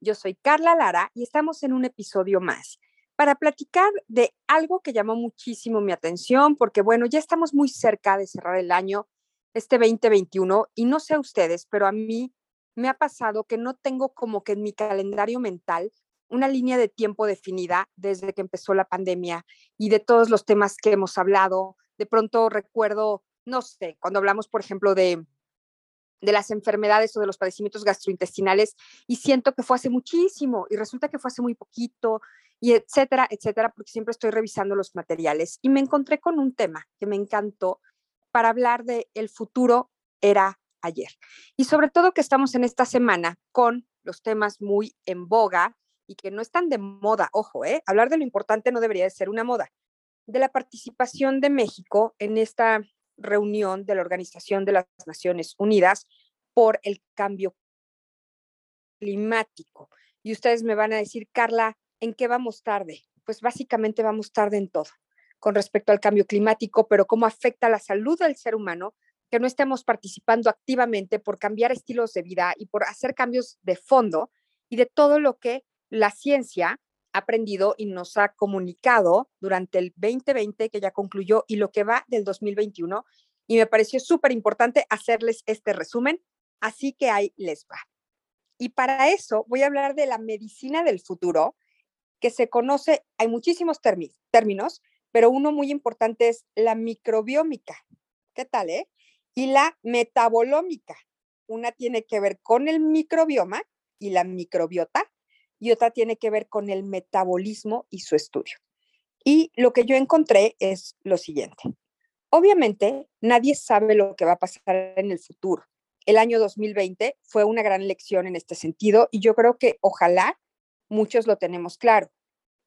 Yo soy Carla Lara y estamos en un episodio más para platicar de algo que llamó muchísimo mi atención, porque bueno, ya estamos muy cerca de cerrar el año, este 2021, y no sé a ustedes, pero a mí me ha pasado que no tengo como que en mi calendario mental una línea de tiempo definida desde que empezó la pandemia y de todos los temas que hemos hablado. De pronto recuerdo, no sé, cuando hablamos, por ejemplo, de de las enfermedades o de los padecimientos gastrointestinales y siento que fue hace muchísimo y resulta que fue hace muy poquito y etcétera, etcétera, porque siempre estoy revisando los materiales y me encontré con un tema que me encantó para hablar de el futuro era ayer. Y sobre todo que estamos en esta semana con los temas muy en boga y que no están de moda, ojo, ¿eh? hablar de lo importante no debería de ser una moda, de la participación de México en esta reunión de la Organización de las Naciones Unidas por el cambio climático. Y ustedes me van a decir, Carla, ¿en qué vamos tarde? Pues básicamente vamos tarde en todo con respecto al cambio climático, pero cómo afecta la salud del ser humano que no estemos participando activamente por cambiar estilos de vida y por hacer cambios de fondo y de todo lo que la ciencia aprendido y nos ha comunicado durante el 2020 que ya concluyó y lo que va del 2021. Y me pareció súper importante hacerles este resumen, así que ahí les va. Y para eso voy a hablar de la medicina del futuro, que se conoce, hay muchísimos términos, pero uno muy importante es la microbiómica. ¿Qué tal, eh? Y la metabolómica. Una tiene que ver con el microbioma y la microbiota, y otra tiene que ver con el metabolismo y su estudio. Y lo que yo encontré es lo siguiente. Obviamente, nadie sabe lo que va a pasar en el futuro. El año 2020 fue una gran lección en este sentido y yo creo que ojalá muchos lo tenemos claro.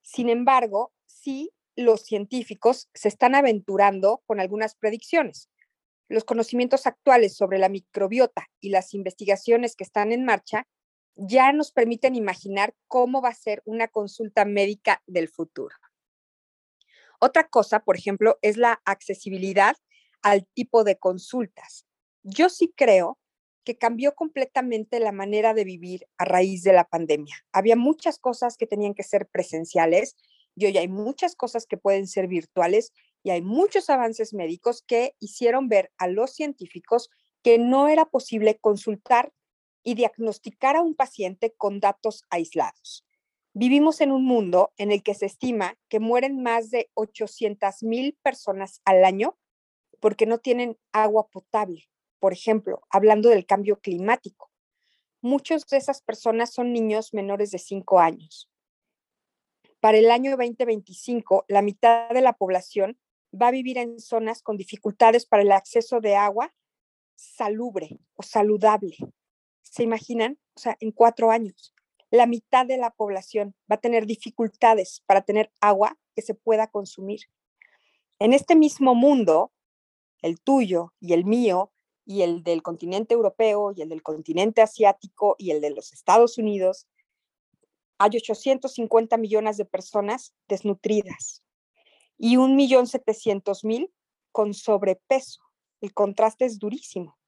Sin embargo, sí los científicos se están aventurando con algunas predicciones. Los conocimientos actuales sobre la microbiota y las investigaciones que están en marcha ya nos permiten imaginar cómo va a ser una consulta médica del futuro. Otra cosa, por ejemplo, es la accesibilidad al tipo de consultas. Yo sí creo que cambió completamente la manera de vivir a raíz de la pandemia. Había muchas cosas que tenían que ser presenciales y hoy hay muchas cosas que pueden ser virtuales y hay muchos avances médicos que hicieron ver a los científicos que no era posible consultar y diagnosticar a un paciente con datos aislados. Vivimos en un mundo en el que se estima que mueren más de 800 mil personas al año porque no tienen agua potable. Por ejemplo, hablando del cambio climático. Muchas de esas personas son niños menores de 5 años. Para el año 2025, la mitad de la población va a vivir en zonas con dificultades para el acceso de agua salubre o saludable. ¿Se imaginan? O sea, en cuatro años, la mitad de la población va a tener dificultades para tener agua que se pueda consumir. En este mismo mundo, el tuyo y el mío, y el del continente europeo, y el del continente asiático, y el de los Estados Unidos, hay 850 millones de personas desnutridas y 1.700.000 con sobrepeso. El contraste es durísimo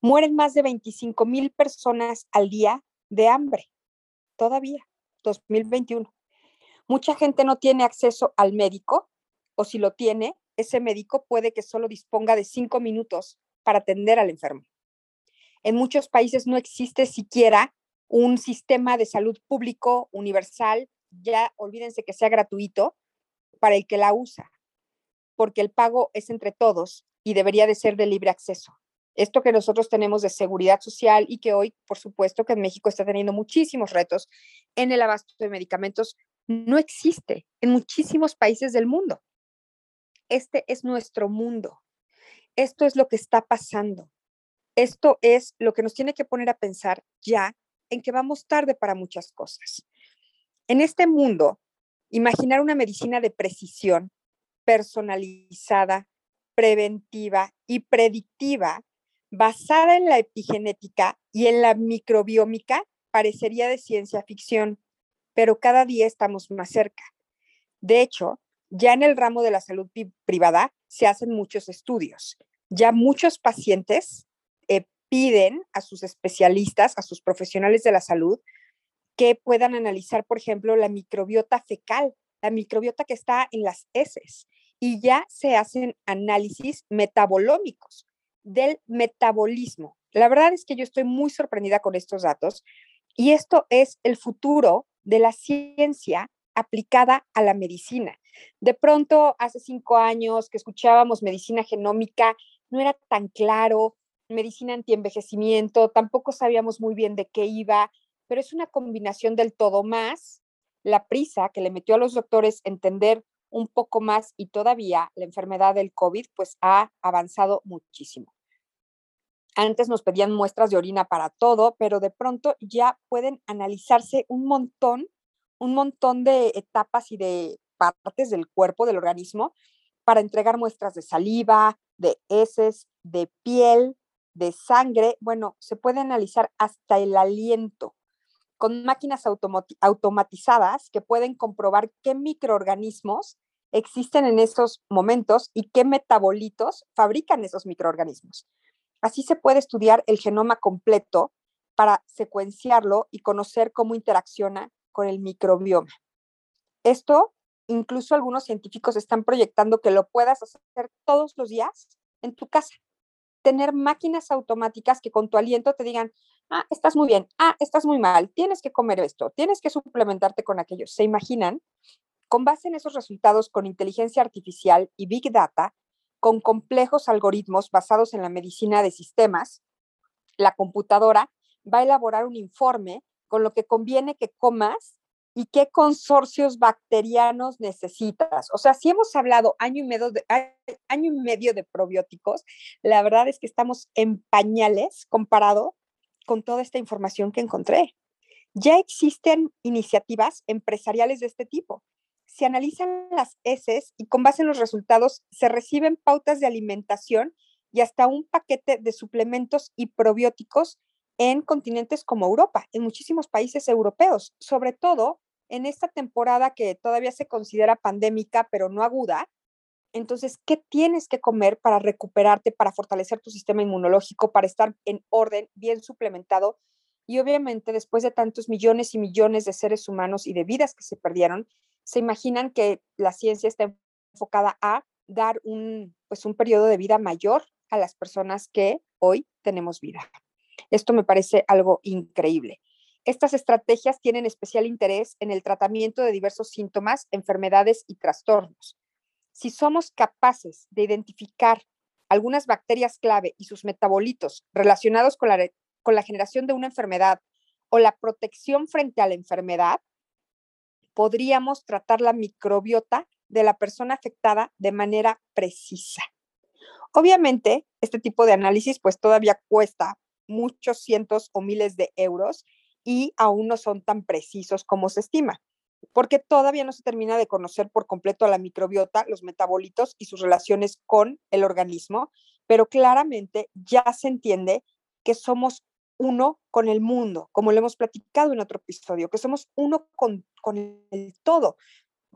mueren más de 25 mil personas al día de hambre, todavía, 2021. Mucha gente no tiene acceso al médico o si lo tiene, ese médico puede que solo disponga de cinco minutos para atender al enfermo. En muchos países no existe siquiera un sistema de salud público universal, ya olvídense que sea gratuito, para el que la usa, porque el pago es entre todos y debería de ser de libre acceso esto que nosotros tenemos de seguridad social y que hoy, por supuesto, que en México está teniendo muchísimos retos en el abasto de medicamentos, no existe en muchísimos países del mundo. Este es nuestro mundo. Esto es lo que está pasando. Esto es lo que nos tiene que poner a pensar ya en que vamos tarde para muchas cosas. En este mundo Imaginar una medicina de precisión, personalizada, preventiva y predictiva, basada en la epigenética y en la microbiómica, parecería de ciencia ficción, pero cada día estamos más cerca. De hecho, ya en el ramo de la salud privada se hacen muchos estudios. Ya muchos pacientes eh, piden a sus especialistas, a sus profesionales de la salud, que puedan analizar, por ejemplo, la microbiota fecal, la microbiota que está en las heces, y ya se hacen análisis metabolómicos del metabolismo. La verdad es que yo estoy muy sorprendida con estos datos y esto es el futuro de la ciencia aplicada a la medicina. De pronto, hace cinco años que escuchábamos medicina genómica, no era tan claro, medicina antienvejecimiento, tampoco sabíamos muy bien de qué iba, pero es una combinación del todo más la prisa que le metió a los doctores entender un poco más y todavía la enfermedad del COVID pues ha avanzado muchísimo. Antes nos pedían muestras de orina para todo, pero de pronto ya pueden analizarse un montón, un montón de etapas y de partes del cuerpo, del organismo, para entregar muestras de saliva, de heces, de piel, de sangre. Bueno, se puede analizar hasta el aliento con máquinas automatizadas que pueden comprobar qué microorganismos existen en esos momentos y qué metabolitos fabrican esos microorganismos. Así se puede estudiar el genoma completo para secuenciarlo y conocer cómo interacciona con el microbioma. Esto, incluso algunos científicos están proyectando que lo puedas hacer todos los días en tu casa. Tener máquinas automáticas que con tu aliento te digan, ah, estás muy bien, ah, estás muy mal, tienes que comer esto, tienes que suplementarte con aquello. ¿Se imaginan? Con base en esos resultados con inteligencia artificial y big data, con complejos algoritmos basados en la medicina de sistemas, la computadora va a elaborar un informe con lo que conviene que comas y qué consorcios bacterianos necesitas. O sea, si hemos hablado año y medio de, año y medio de probióticos, la verdad es que estamos en pañales comparado con toda esta información que encontré. Ya existen iniciativas empresariales de este tipo. Se analizan las heces y con base en los resultados se reciben pautas de alimentación y hasta un paquete de suplementos y probióticos en continentes como Europa, en muchísimos países europeos, sobre todo en esta temporada que todavía se considera pandémica, pero no aguda, entonces, ¿qué tienes que comer para recuperarte, para fortalecer tu sistema inmunológico, para estar en orden, bien suplementado? Y obviamente, después de tantos millones y millones de seres humanos y de vidas que se perdieron, se imaginan que la ciencia está enfocada a dar un, pues, un periodo de vida mayor a las personas que hoy tenemos vida. Esto me parece algo increíble. Estas estrategias tienen especial interés en el tratamiento de diversos síntomas, enfermedades y trastornos si somos capaces de identificar algunas bacterias clave y sus metabolitos relacionados con la, con la generación de una enfermedad o la protección frente a la enfermedad, podríamos tratar la microbiota de la persona afectada de manera precisa. Obviamente, este tipo de análisis pues todavía cuesta muchos cientos o miles de euros y aún no son tan precisos como se estima porque todavía no se termina de conocer por completo a la microbiota, los metabolitos y sus relaciones con el organismo, pero claramente ya se entiende que somos uno con el mundo, como lo hemos platicado en otro episodio, que somos uno con, con el todo,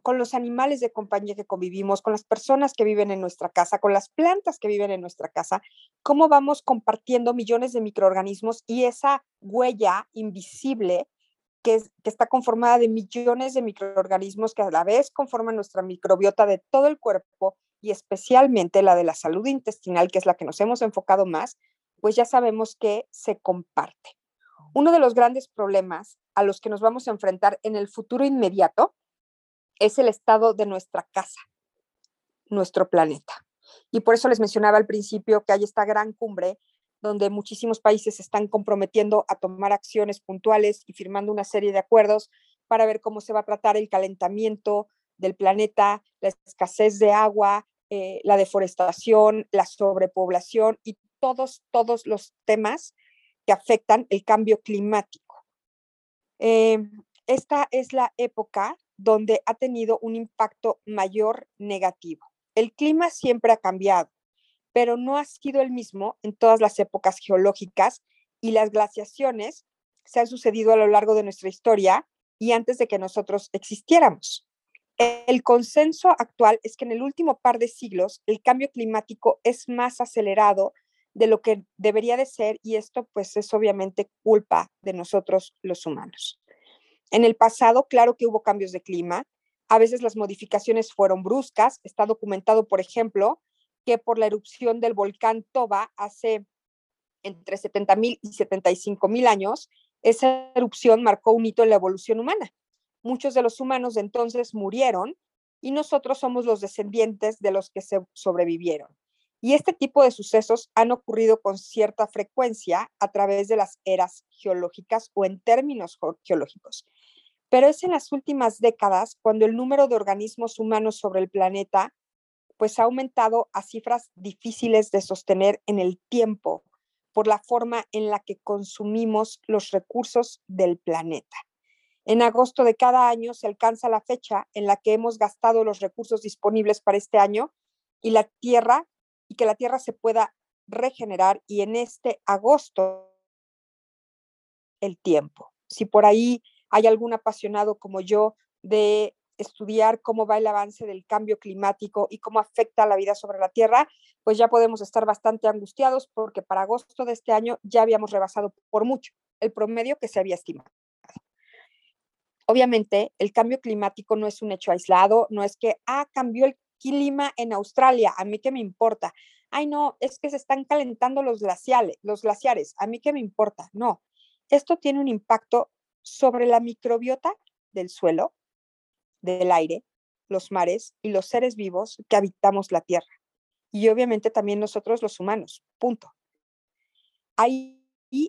con los animales de compañía que convivimos, con las personas que viven en nuestra casa, con las plantas que viven en nuestra casa, cómo vamos compartiendo millones de microorganismos y esa huella invisible que, está conformada de millones de microorganismos que a la vez conforman nuestra microbiota de todo el cuerpo y especialmente la de la salud intestinal, que es la que nos hemos enfocado más, pues ya sabemos que se comparte. Uno de los grandes problemas a los que nos vamos a enfrentar en el futuro inmediato es el estado de nuestra casa, nuestro planeta. Y por eso les mencionaba al principio que hay esta gran cumbre donde muchísimos países se están comprometiendo a tomar acciones puntuales y firmando una serie de acuerdos para ver cómo se va a tratar el calentamiento del planeta, la escasez de agua, eh, la deforestación, la sobrepoblación y todos, todos los temas que afectan el cambio climático. Eh, esta es la época donde ha tenido un impacto mayor negativo. El clima siempre ha cambiado, pero no ha sido el mismo en todas las épocas geológicas y las glaciaciones se han sucedido a lo largo de nuestra historia y antes de que nosotros existiéramos. El consenso actual es que en el último par de siglos el cambio climático es más acelerado de lo que debería de ser y esto pues es obviamente culpa de nosotros los humanos. En el pasado, claro que hubo cambios de clima, a veces las modificaciones fueron bruscas, está documentado, por ejemplo, que por la erupción del volcán Toba hace entre 70.000 y 75.000 años, esa erupción marcó un hito en la evolución humana. Muchos de los humanos de entonces murieron y nosotros somos los descendientes de los que se sobrevivieron. Y este tipo de sucesos han ocurrido con cierta frecuencia a través de las eras geológicas o en términos geológicos. Pero es en las últimas décadas cuando el número de organismos humanos sobre el planeta pues ha aumentado a cifras difíciles de sostener en el tiempo por la forma en la que consumimos los recursos del planeta. En agosto de cada año se alcanza la fecha en la que hemos gastado los recursos disponibles para este año y la Tierra y que la Tierra se pueda regenerar y en este agosto el tiempo. Si por ahí hay algún apasionado como yo de estudiar cómo va el avance del cambio climático y cómo afecta la vida sobre la Tierra, pues ya podemos estar bastante angustiados porque para agosto de este año ya habíamos rebasado por mucho el promedio que se había estimado. Obviamente, el cambio climático no es un hecho aislado, no es que, ah, cambió el clima en Australia, a mí qué me importa. Ay, no, es que se están calentando los glaciales, los glaciares, a mí qué me importa. No, esto tiene un impacto sobre la microbiota del suelo, del aire, los mares y los seres vivos que habitamos la Tierra. Y obviamente también nosotros los humanos, punto. Ahí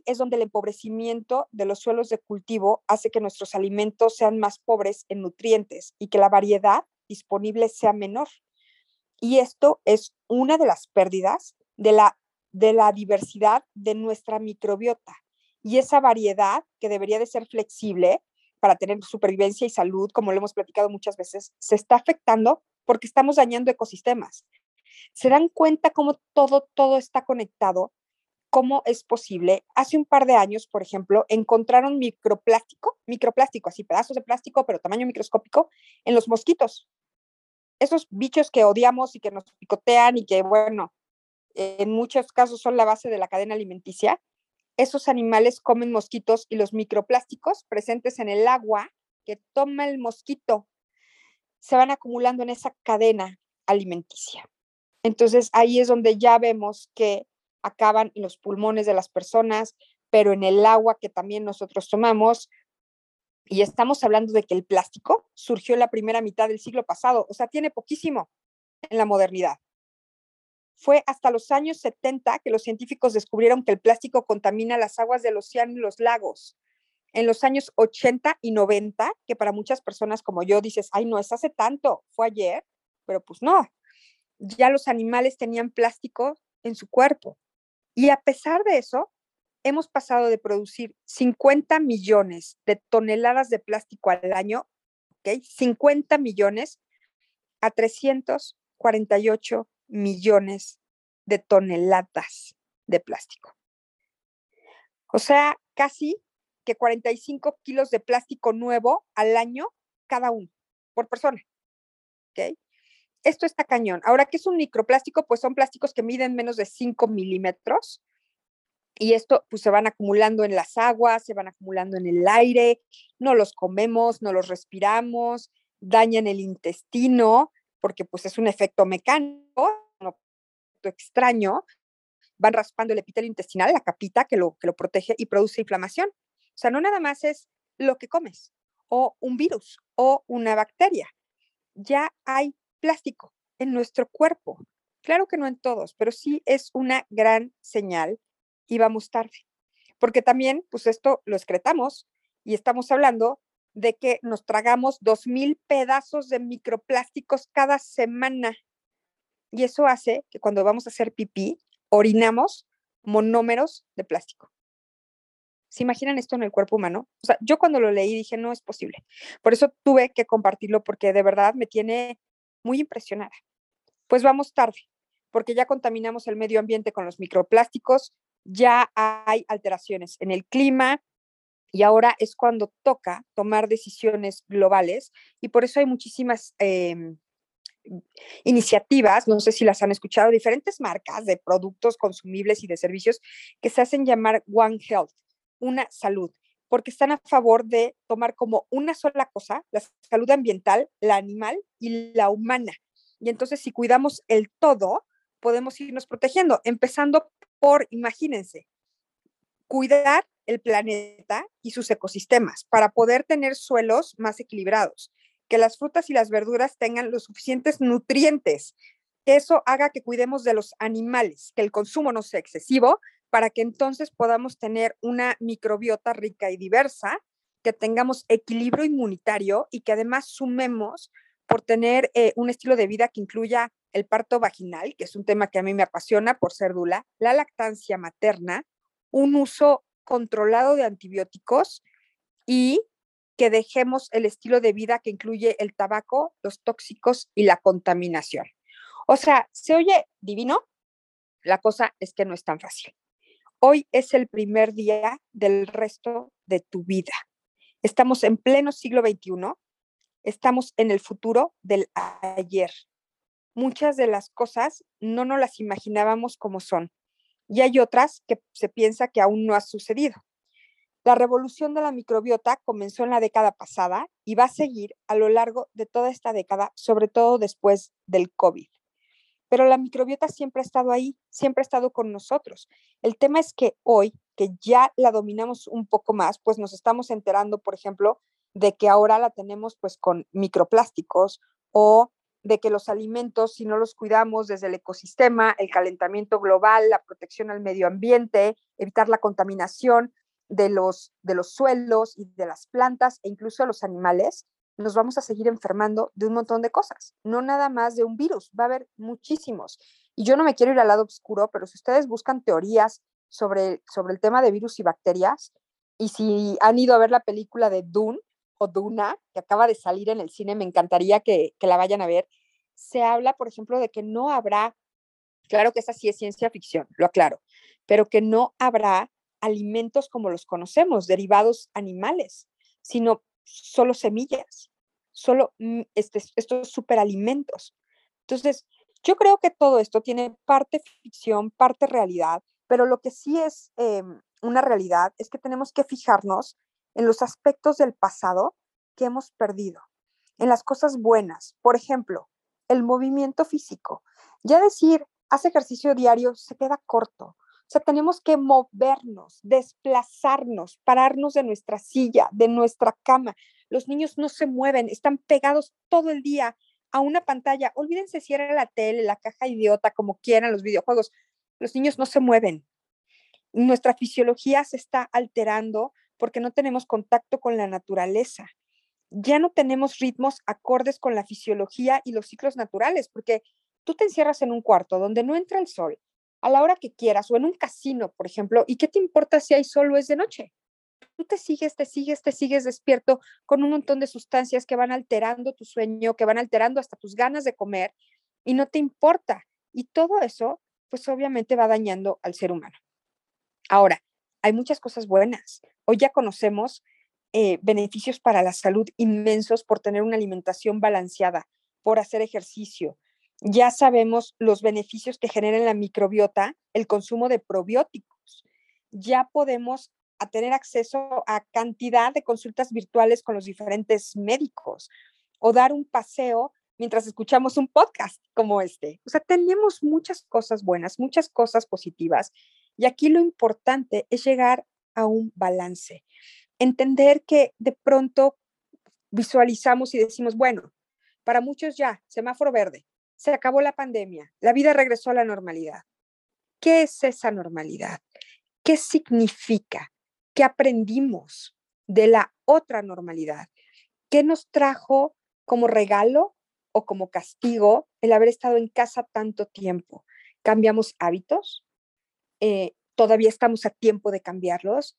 es donde el empobrecimiento de los suelos de cultivo hace que nuestros alimentos sean más pobres en nutrientes y que la variedad disponible sea menor. Y esto es una de las pérdidas de la, de la diversidad de nuestra microbiota. Y esa variedad que debería de ser flexible para tener supervivencia y salud, como lo hemos platicado muchas veces, se está afectando porque estamos dañando ecosistemas. ¿Se dan cuenta cómo todo, todo está conectado? ¿Cómo es posible? Hace un par de años, por ejemplo, encontraron microplástico, microplástico, así pedazos de plástico, pero tamaño microscópico, en los mosquitos. Esos bichos que odiamos y que nos picotean y que, bueno, en muchos casos son la base de la cadena alimenticia, esos animales comen mosquitos y los microplásticos presentes en el agua que toma el mosquito se van acumulando en esa cadena alimenticia. Entonces ahí es donde ya vemos que acaban en los pulmones de las personas, pero en el agua que también nosotros tomamos. Y estamos hablando de que el plástico surgió en la primera mitad del siglo pasado, o sea, tiene poquísimo en la modernidad. Fue hasta los años 70 que los científicos descubrieron que el plástico contamina las aguas del océano y los lagos. En los años 80 y 90, que para muchas personas como yo dices, ay, no es hace tanto, fue ayer, pero pues no. Ya los animales tenían plástico en su cuerpo. Y a pesar de eso, hemos pasado de producir 50 millones de toneladas de plástico al año, ¿ok? 50 millones a 348 millones de toneladas de plástico. O sea, casi que 45 kilos de plástico nuevo al año cada uno, por persona. Esto está cañón. Ahora, ¿qué es un microplástico? Pues son plásticos que miden menos de 5 milímetros. Y esto, pues se van acumulando en las aguas, se van acumulando en el aire, no los comemos, no los respiramos, dañan el intestino, porque pues es un efecto mecánico, extraño, van raspando el epitelio intestinal, la capita que lo, que lo protege y produce inflamación. O sea, no nada más es lo que comes, o un virus, o una bacteria. Ya hay plástico en nuestro cuerpo. Claro que no en todos, pero sí es una gran señal y vamos tarde. Porque también, pues esto lo excretamos y estamos hablando de que nos tragamos dos mil pedazos de microplásticos cada semana. Y eso hace que cuando vamos a hacer pipí, orinamos monómeros de plástico. ¿Se imaginan esto en el cuerpo humano? Yo cuando lo leí dije, no es posible. Por eso tuve que compartirlo porque de verdad me tiene muy impresionada. Pues vamos tarde, porque ya contaminamos el medio ambiente con los microplásticos, ya hay alteraciones en el clima y ahora es cuando toca tomar decisiones globales y por eso hay muchísimas em, iniciativas, no sé si las han escuchado, diferentes marcas de productos consumibles y de servicios que se hacen llamar One Health, una salud, porque están a favor de tomar como una sola cosa, la salud ambiental, la animal y la humana. Y entonces si cuidamos el todo, podemos irnos protegiendo, empezando por, imagínense, cuidar el planeta y sus ecosistemas para poder tener suelos más equilibrados, que las frutas y las verduras tengan los suficientes nutrientes, que eso haga que cuidemos de los animales, que el consumo no sea excesivo, para que entonces podamos tener una microbiota rica y diversa, que tengamos equilibrio inmunitario y que además sumemos por tener eh, un estilo de vida que incluya el parto vaginal, que es un tema que a mí me apasiona por ser dula, la lactancia materna, un uso controlado de antibióticos y que dejemos el estilo de vida que incluye el tabaco, los tóxicos y la contaminación. O sea, se oye divino, la cosa es que no es tan fácil. Hoy es el primer día del resto de tu vida. Estamos en pleno siglo XXI, estamos en el futuro del ayer. Muchas de las cosas no nos las imaginábamos como son y hay otras que se piensa que aún no ha sucedido. La revolución de la microbiota comenzó en la década pasada y va a seguir a lo largo de toda esta década, sobre todo después del COVID. Pero la microbiota siempre ha estado ahí, siempre ha estado con nosotros. El tema es que hoy, que ya la dominamos un poco más, pues nos estamos enterando, por ejemplo, de que ahora la tenemos pues con microplásticos o de que los alimentos, si no los cuidamos desde el ecosistema, el calentamiento global, la protección al medio ambiente, evitar la contaminación, de los, de los suelos y de las plantas e incluso de los animales, nos vamos a seguir enfermando de un montón de cosas, no nada más de un virus, va a haber muchísimos. Y yo no me quiero ir al lado oscuro, pero si ustedes buscan teorías sobre, sobre el tema de virus y bacterias, y si han ido a ver la película de Dune o Duna, que acaba de salir en el cine, me encantaría que, que la vayan a ver, se habla, por ejemplo, de que no habrá, claro que esa sí es ciencia ficción, lo aclaro, pero que no habrá alimentos como los conocemos, derivados animales, sino solo semillas, solo mm, este, estos superalimentos. Entonces, yo creo que todo esto tiene parte ficción, parte realidad, pero lo que sí es em, una realidad es que tenemos que fijarnos en los aspectos del pasado que hemos perdido, en las cosas buenas. Por ejemplo, el movimiento físico. Ya decir, haz ejercicio diario se queda corto. O sea, tenemos que movernos, desplazarnos, pararnos de nuestra silla, de nuestra cama. Los niños no se mueven, están pegados todo el día a una pantalla. Olvídense si era la tele, la caja idiota, como quieran, los videojuegos. Los niños no se mueven. Nuestra fisiología se está alterando porque no tenemos contacto con la naturaleza. Ya no tenemos ritmos acordes con la fisiología y los ciclos naturales, porque tú te encierras en un cuarto donde no entra el sol, a la hora que quieras o en un casino, por ejemplo, ¿y qué te importa si hay sol o es de noche? Tú te sigues, te sigues, te sigues despierto con un montón de sustancias que van alterando tu sueño, que van alterando hasta tus ganas de comer y no te importa. Y todo eso, pues obviamente va dañando al ser humano. Ahora, hay muchas cosas buenas. Hoy ya conocemos eh, beneficios para la salud inmensos por tener una alimentación balanceada, por hacer ejercicio, ya sabemos los beneficios que genera en la microbiota el consumo de probióticos. Ya podemos tener acceso a cantidad de consultas virtuales con los diferentes médicos o dar un paseo mientras escuchamos un podcast como este. O sea, tenemos muchas cosas buenas, muchas cosas positivas. Y aquí lo importante es llegar a un balance. Entender que de pronto visualizamos y decimos, bueno, para muchos ya, semáforo verde, se acabó la pandemia, la vida regresó a la normalidad. ¿Qué es esa normalidad? ¿Qué significa? ¿Qué aprendimos de la otra normalidad? ¿Qué nos trajo como regalo o como castigo el haber estado en casa tanto tiempo? ¿Cambiamos hábitos? Eh, ¿Todavía estamos a tiempo de cambiarlos?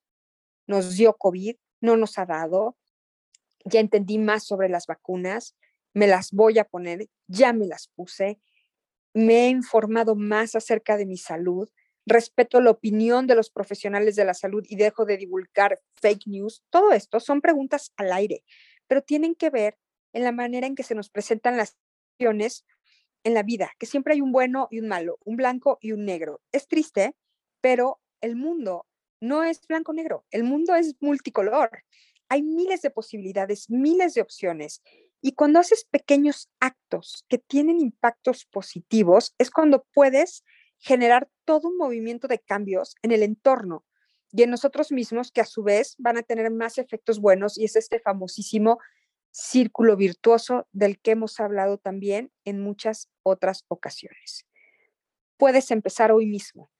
nos dio COVID, no nos ha dado, ya entendí más sobre las vacunas, me las voy a poner, ya me las puse, me he informado más acerca de mi salud, respeto la opinión de los profesionales de la salud y dejo de divulgar fake news. Todo esto son preguntas al aire, pero tienen que ver en la manera en que se nos presentan las acciones en la vida, que siempre hay un bueno y un malo, un blanco y un negro. Es triste, pero el mundo no es blanco-negro, el mundo es multicolor. Hay miles de posibilidades, miles de opciones. Y cuando haces pequeños actos que tienen impactos positivos, es cuando puedes generar todo un movimiento de cambios en el entorno y en nosotros mismos que a su vez van a tener más efectos buenos y es este famosísimo círculo virtuoso del que hemos hablado también en muchas otras ocasiones. Puedes empezar hoy mismo,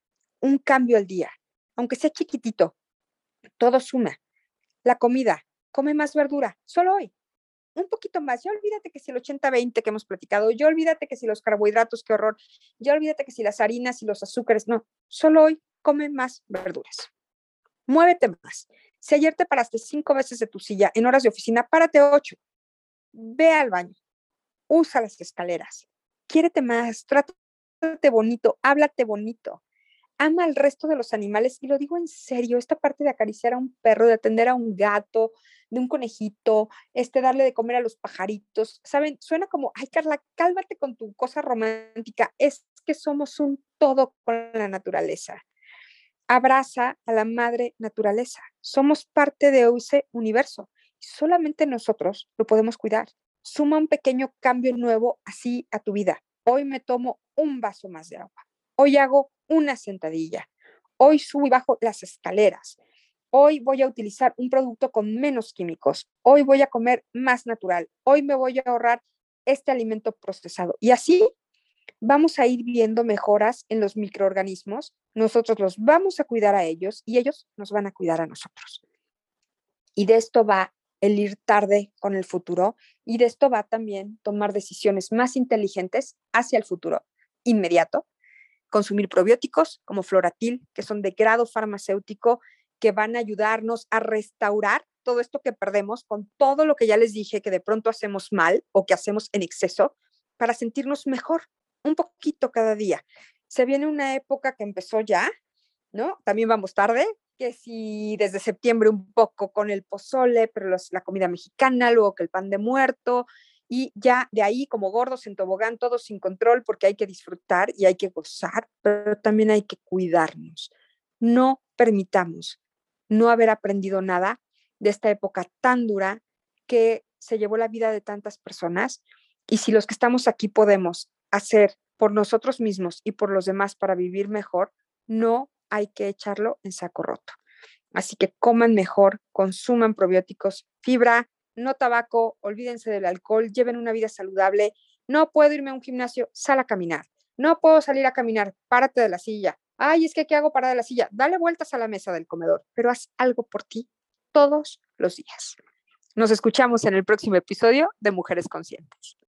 un cambio al día, aunque sea chiquitito, todo suma. La comida, come más verdura, solo hoy, un poquito más. Ya olvídate que si el 80-20 que hemos platicado, ya olvídate que si los carbohidratos, qué horror, ya olvídate que si las harinas y los azúcares, no, solo hoy come más verduras. Muévete más. Si ayer te paraste cinco veces de tu silla en horas de oficina, párate ocho. Ve al baño. Usa las escaleras. Quiérete más. Trátate bonito. Háblate bonito ama al resto de los animales y lo digo en serio, esta parte de acariciar a un perro, de atender a un gato, de un conejito, este darle de comer a los pajaritos, ¿saben? Suena como, ay Carla, cálmate con tu cosa romántica, es que somos un todo con la naturaleza. Abraza a la madre naturaleza, somos parte de ese universo y solamente nosotros lo podemos cuidar. Suma un pequeño cambio nuevo así a tu vida. Hoy me tomo un vaso más de agua. Hoy hago una sentadilla. Hoy subo y bajo las escaleras. Hoy voy a utilizar un producto con menos químicos. Hoy voy a comer más natural. Hoy me voy a ahorrar este alimento procesado. Y así vamos a ir viendo mejoras en los microorganismos. Nosotros los vamos a cuidar a ellos y ellos nos van a cuidar a nosotros. Y de esto va el ir tarde con el futuro y de esto va también tomar decisiones más inteligentes hacia el futuro inmediato consumir probióticos como Floratil, que son de grado farmacéutico, que van a ayudarnos a restaurar todo esto que perdemos con todo lo que ya les dije que de pronto hacemos mal o que hacemos en exceso para sentirnos mejor un poquito cada día. Se viene una época que empezó ya, ¿no? También vamos tarde, que si desde septiembre un poco con el pozole, pero la comida mexicana, luego que el pan de muerto, y ya de ahí como gordos en tobogán, todos sin control porque hay que disfrutar y hay que gozar, pero también hay que cuidarnos. No permitamos no haber aprendido nada de esta época tan dura que se llevó la vida de tantas personas y si los que estamos aquí podemos hacer por nosotros mismos y por los demás para vivir mejor, no hay que echarlo en saco roto. Así que coman mejor, consuman probióticos, fibra, no tabaco, olvídense del alcohol, lleven una vida saludable. No puedo irme a un gimnasio, sal a caminar. No puedo salir a caminar, párate de la silla. Ay, es que ¿qué hago para de la silla? Dale vueltas a la mesa del comedor, pero haz algo por ti todos los días. Nos escuchamos en el próximo episodio de Mujeres Conscientes.